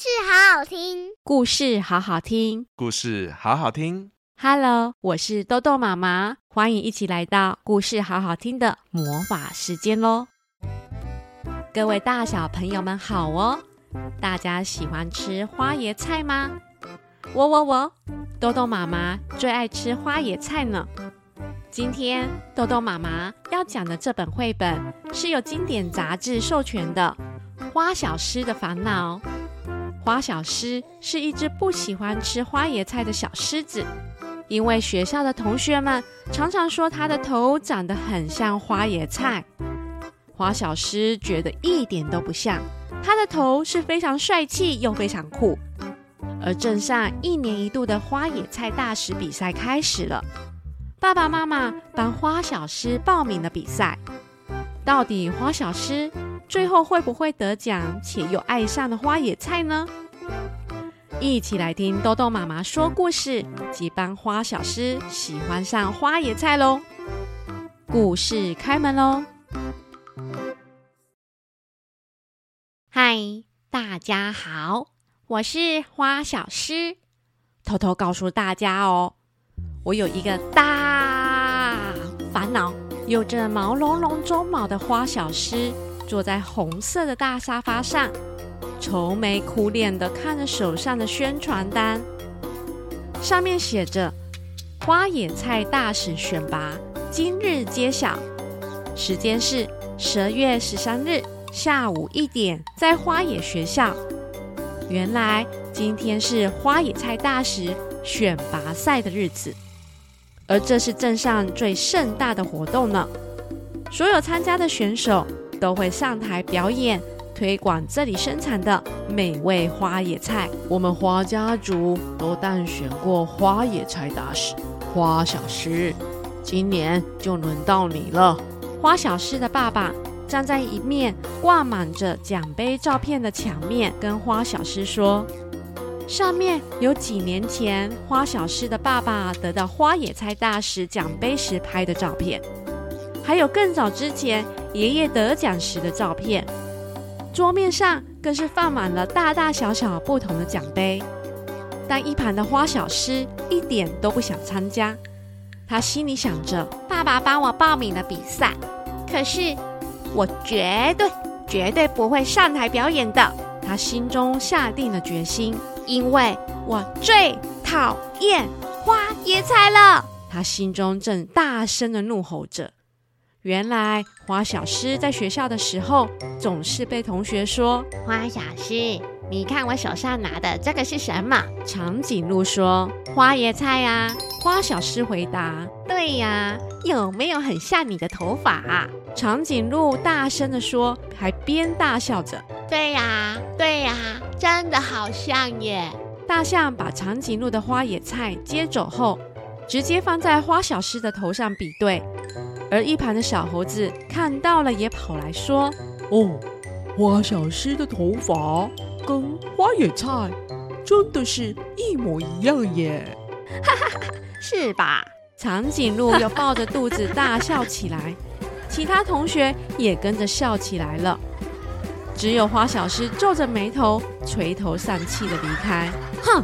事好好听，故事好好听，故事好好听。Hello，我是豆豆妈妈，欢迎一起来到故事好好听的魔法时间喽！各位大小朋友们好哦，大家喜欢吃花椰菜吗？我我我，豆豆妈妈最爱吃花椰菜呢。今天豆豆妈妈要讲的这本绘本是由经典杂志授权的《花小狮的烦恼》。花小狮是一只不喜欢吃花椰菜的小狮子，因为学校的同学们常常说它的头长得很像花椰菜。花小狮觉得一点都不像，它的头是非常帅气又非常酷。而镇上一年一度的花野菜大使比赛开始了，爸爸妈妈帮花小狮报名了比赛。到底花小狮最后会不会得奖，且又爱上了花野菜呢？一起来听豆豆妈妈说故事，及帮花小狮喜欢上花野菜喽！故事开门喽！嗨，大家好，我是花小狮。偷偷告诉大家哦，我有一个大烦恼。有着毛茸茸鬃毛的花小狮坐在红色的大沙发上，愁眉苦脸地看着手上的宣传单，上面写着“花野菜大使选拔今日揭晓，时间是十二月十三日下午一点，在花野学校。”原来今天是花野菜大使选拔赛的日子。而这是镇上最盛大的活动呢，所有参加的选手都会上台表演，推广这里生产的美味花野菜。我们花家族都当选过花野菜大使，花小狮，今年就轮到你了。花小狮的爸爸站在一面挂满着奖杯照片的墙面，跟花小狮说。上面有几年前花小狮的爸爸得到花野菜大使奖杯时拍的照片，还有更早之前爷爷得奖时的照片。桌面上更是放满了大大小小不同的奖杯。但一旁的花小诗一点都不想参加，他心里想着：爸爸帮我报名了比赛，可是我绝对绝对不会上台表演的。他心中下定了决心。因为我最讨厌花野菜了，他心中正大声的怒吼着。原来花小诗在学校的时候，总是被同学说：“花小诗，你看我手上拿的这个是什么？”长颈鹿说：“花椰菜呀。”花小诗回答：“对呀，有没有很像你的头发啊？”长颈鹿大声的说，还边大笑着。对呀，对呀，真的好像耶！大象把长颈鹿的花野菜接走后，直接放在花小诗的头上比对。而一旁的小猴子看到了，也跑来说：“哦，花小狮的头发跟花野菜真的是一模一样耶！”哈哈哈，是吧？长颈鹿又抱着肚子大笑起来，其他同学也跟着笑起来了。只有花小狮皱着眉头，垂头丧气的离开。哼，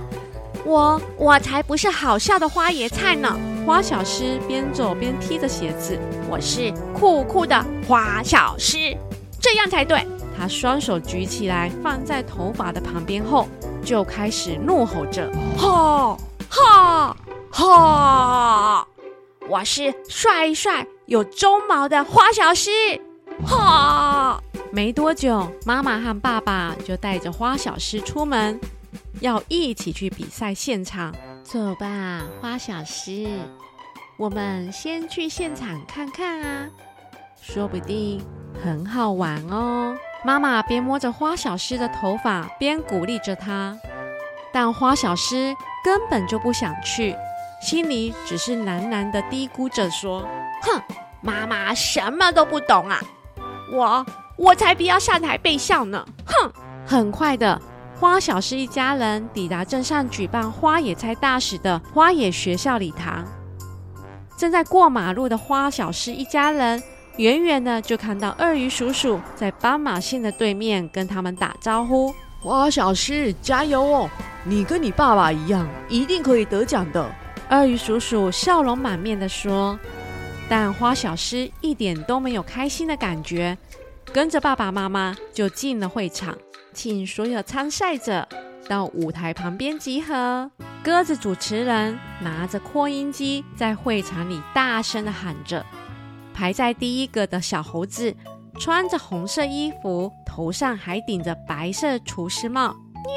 我我才不是好笑的花野菜呢！花小狮边走边踢着鞋子。我是酷酷的花小狮，这样才对。他双手举起来，放在头发的旁边后，就开始怒吼着：哈哈哈！我是帅帅有鬃毛的花小狮，哈！没多久，妈妈和爸爸就带着花小狮出门，要一起去比赛现场。走吧，花小诗，我们先去现场看看啊，说不定很好玩哦。妈妈边摸着花小诗的头发，边鼓励着她。但花小诗根本就不想去，心里只是喃喃的嘀咕着说：“哼，妈妈什么都不懂啊，我。”我才不要上台被笑呢！哼！很快的，花小狮一家人抵达镇上举办花野菜大使的花野学校礼堂。正在过马路的花小狮一家人，远远的就看到鳄鱼叔叔在斑马线的对面跟他们打招呼。花小师加油哦！你跟你爸爸一样，一定可以得奖的。鳄鱼叔叔笑容满面的说。但花小狮一点都没有开心的感觉，跟着爸爸妈妈就进了会场，请所有参赛者到舞台旁边集合。鸽子主持人拿着扩音机在会场里大声地喊着。排在第一个的小猴子穿着红色衣服，头上还顶着白色厨师帽。喵，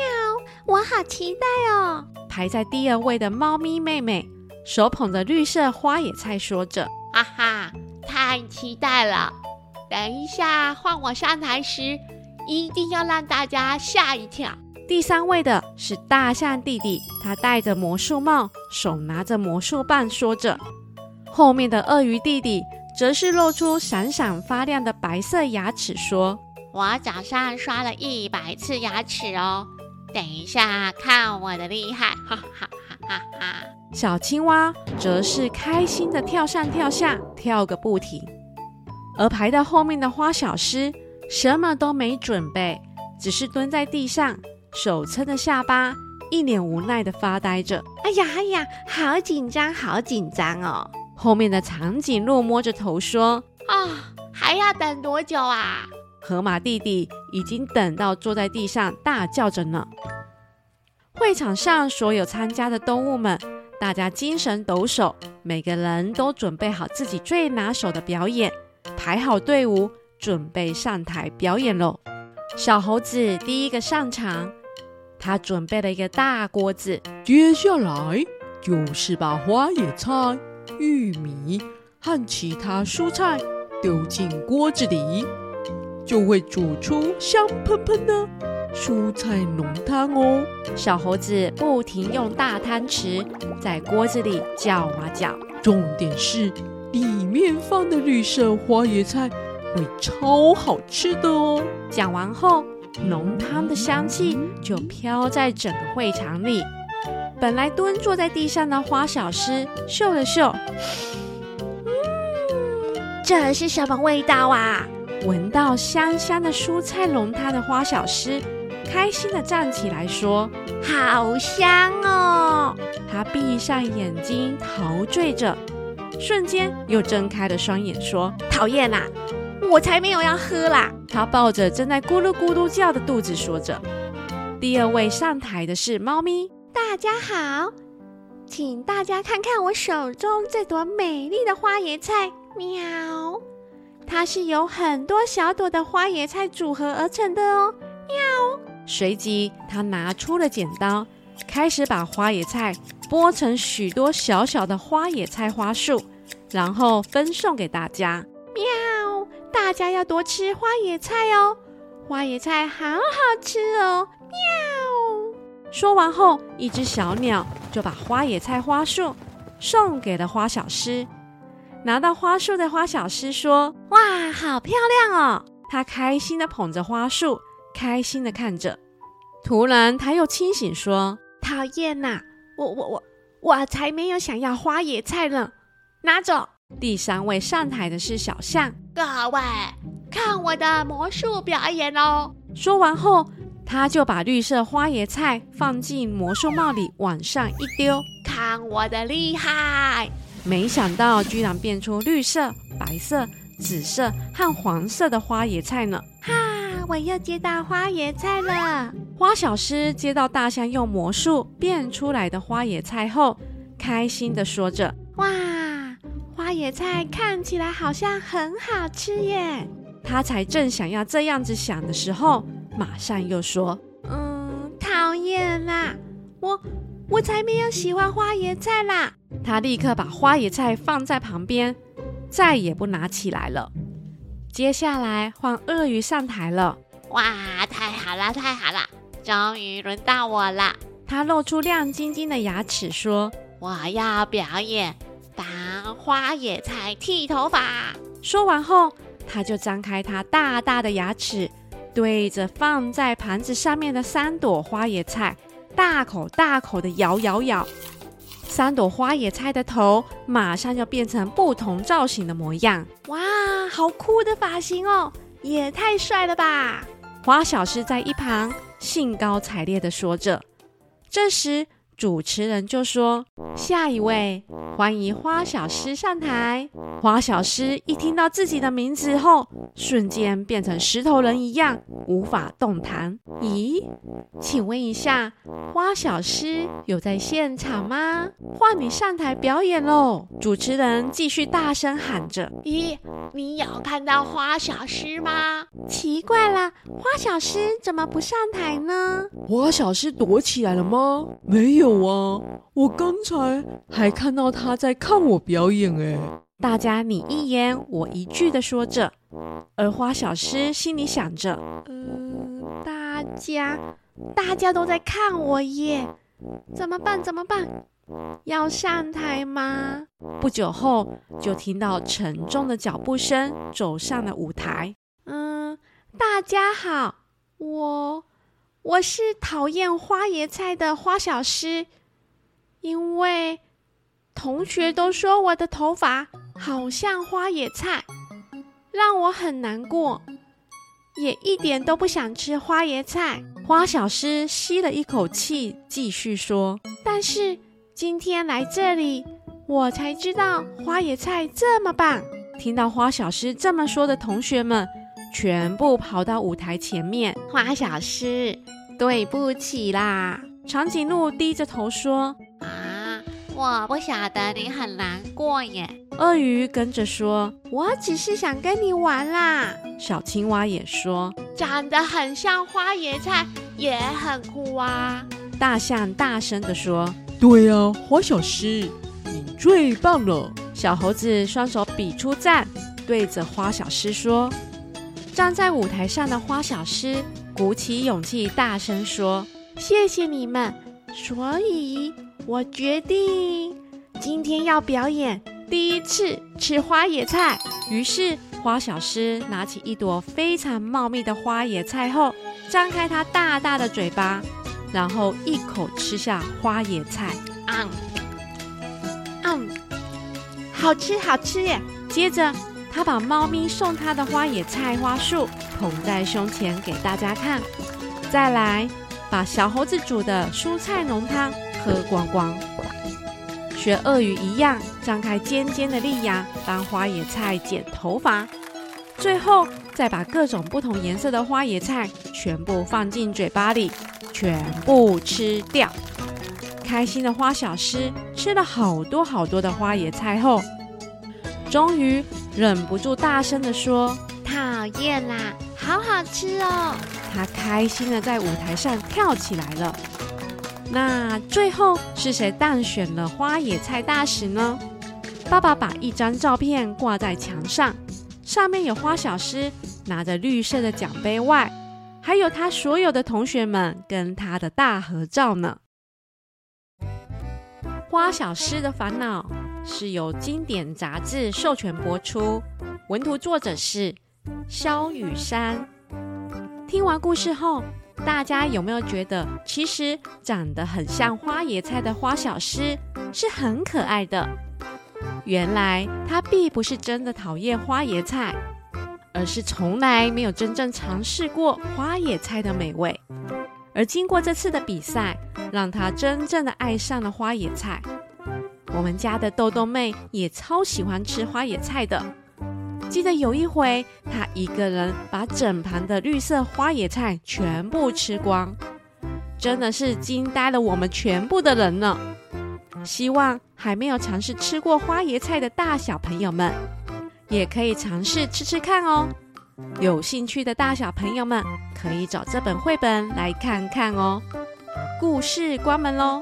我好期待哦！排在第二位的猫咪妹妹手捧着绿色花野菜，说着。哈哈，太期待了！等一下换我上台时，一定要让大家吓一跳。第三位的是大象弟弟，他戴着魔术帽，手拿着魔术棒，说着。后面的鳄鱼弟弟则是露出闪闪发亮的白色牙齿，说：“我早上刷了一百次牙齿哦，等一下看我的厉害！”哈哈哈哈哈。小青蛙则是开心的跳上跳下，跳个不停。而排到后面的花小师什么都没准备，只是蹲在地上，手撑着下巴，一脸无奈的发呆着。哎呀哎呀，好紧张，好紧张哦！后面的长颈鹿摸着头说：“啊、哦，还要等多久啊？”河马弟弟已经等到坐在地上大叫着呢。会场上所有参加的动物们。大家精神抖擞，每个人都准备好自己最拿手的表演，排好队伍，准备上台表演喽。小猴子第一个上场，他准备了一个大锅子，接下来就是把花野菜、玉米和其他蔬菜丢进锅子里，就会煮出香喷喷的。蔬菜浓汤哦，小猴子不停用大汤匙在锅子里搅啊搅。重点是里面放的绿色花椰菜会超好吃的哦。讲完后，浓汤的香气就飘在整个会场里。本来蹲坐在地上的花小师嗅了嗅，嗯，这是什么味道啊？闻到香香的蔬菜浓汤的花小师。开心的站起来说：“好香哦！”他闭上眼睛陶醉着，瞬间又睁开了双眼说：“讨厌啦！我才没有要喝啦！”他抱着正在咕噜咕噜叫的肚子说着。第二位上台的是猫咪。大家好，请大家看看我手中这朵美丽的花椰菜。喵！它是由很多小朵的花椰菜组合而成的哦。喵！随即，他拿出了剪刀，开始把花椰菜剥成许多小小的花野菜花束，然后分送给大家。喵！大家要多吃花野菜哦，花野菜好好吃哦。喵！说完后，一只小鸟就把花野菜花束送给了花小狮。拿到花束的花小狮说：“哇，好漂亮哦！”他开心地捧着花束。开心的看着，突然他又清醒说：“讨厌呐，我我我我才没有想要花野菜呢，拿走。”第三位上台的是小象，各位看我的魔术表演哦！说完后，他就把绿色花椰菜放进魔术帽里，往上一丢，看我的厉害！没想到居然变出绿色、白色、紫色和黄色的花椰菜呢！哈。我又接到花椰菜了。花小狮接到大象用魔术变出来的花野菜后，开心的说着：“哇，花野菜看起来好像很好吃耶！”他才正想要这样子想的时候，马上又说：“嗯，讨厌啦！我我才没有喜欢花椰菜啦！”他立刻把花野菜放在旁边，再也不拿起来了。接下来换鳄鱼上台了。哇，太好了，太好了，终于轮到我了。他露出亮晶晶的牙齿说：“我要表演当花野菜剃头发。”说完后，他就张开他大大的牙齿，对着放在盘子上面的三朵花野菜，大口大口的咬咬咬。三朵花野菜的头马上就变成不同造型的模样。哇，好酷的发型哦！也太帅了吧！花小狮在一旁兴高采烈的说着。这时，主持人就说：“下一位，欢迎花小诗上台。”花小诗一听到自己的名字后，瞬间变成石头人一样，无法动弹。咦，请问一下，花小诗有在现场吗？换你上台表演喽！主持人继续大声喊着：“咦，你有看到花小诗吗？奇怪了，花小诗怎么不上台呢？花小诗躲起来了吗？没有。”有啊，我刚才还看到他在看我表演哎！大家你一言我一句的说着，而花小诗心里想着：呃，大家大家都在看我耶，怎么办？怎么办？要上台吗？不久后，就听到沉重的脚步声走上了舞台。嗯，大家好，我。我是讨厌花椰菜的花小诗，因为同学都说我的头发好像花椰菜，让我很难过，也一点都不想吃花椰菜。花小诗吸了一口气，继续说：“但是今天来这里，我才知道花椰菜这么棒。”听到花小诗这么说的同学们，全部跑到舞台前面。花小师。对不起啦，长颈鹿低着头说：“啊，我不晓得你很难过耶。”鳄鱼跟着说：“我只是想跟你玩啦。”小青蛙也说：“长得很像花椰菜，也很酷啊。”大象大声地说：“对呀，花小狮，你最棒了。”小猴子双手比出赞，对着花小狮说：“站在舞台上的花小师。”鼓起勇气，大声说：“谢谢你们！”所以，我决定今天要表演第一次吃花野菜。于是，花小狮拿起一朵非常茂密的花野菜后，张开它大大的嘴巴，然后一口吃下花野菜。嗯，嗯，好吃，好吃耶！接着，他把猫咪送他的花野菜花束。捧在胸前给大家看，再来把小猴子煮的蔬菜浓汤喝光光，学鳄鱼一样张开尖尖的利牙帮花野菜剪头发，最后再把各种不同颜色的花野菜全部放进嘴巴里，全部吃掉。开心的花小狮吃了好多好多的花野菜后，终于忍不住大声的说：“讨厌啦！”好好吃哦！他开心的在舞台上跳起来了。那最后是谁当选了花野菜大使呢？爸爸把一张照片挂在墙上，上面有花小诗拿着绿色的奖杯外，还有他所有的同学们跟他的大合照呢。花小诗的烦恼是由经典杂志授权播出，文图作者是。萧雨山，听完故事后，大家有没有觉得，其实长得很像花椰菜的花小诗是很可爱的？原来他并不是真的讨厌花椰菜，而是从来没有真正尝试过花椰菜的美味。而经过这次的比赛，让他真正的爱上了花椰菜。我们家的豆豆妹也超喜欢吃花野菜的。记得有一回，她一个人把整盘的绿色花野菜全部吃光，真的是惊呆了我们全部的人呢。希望还没有尝试吃过花椰菜的大小朋友们，也可以尝试吃吃看哦。有兴趣的大小朋友们，可以找这本绘本来看看哦。故事关门喽。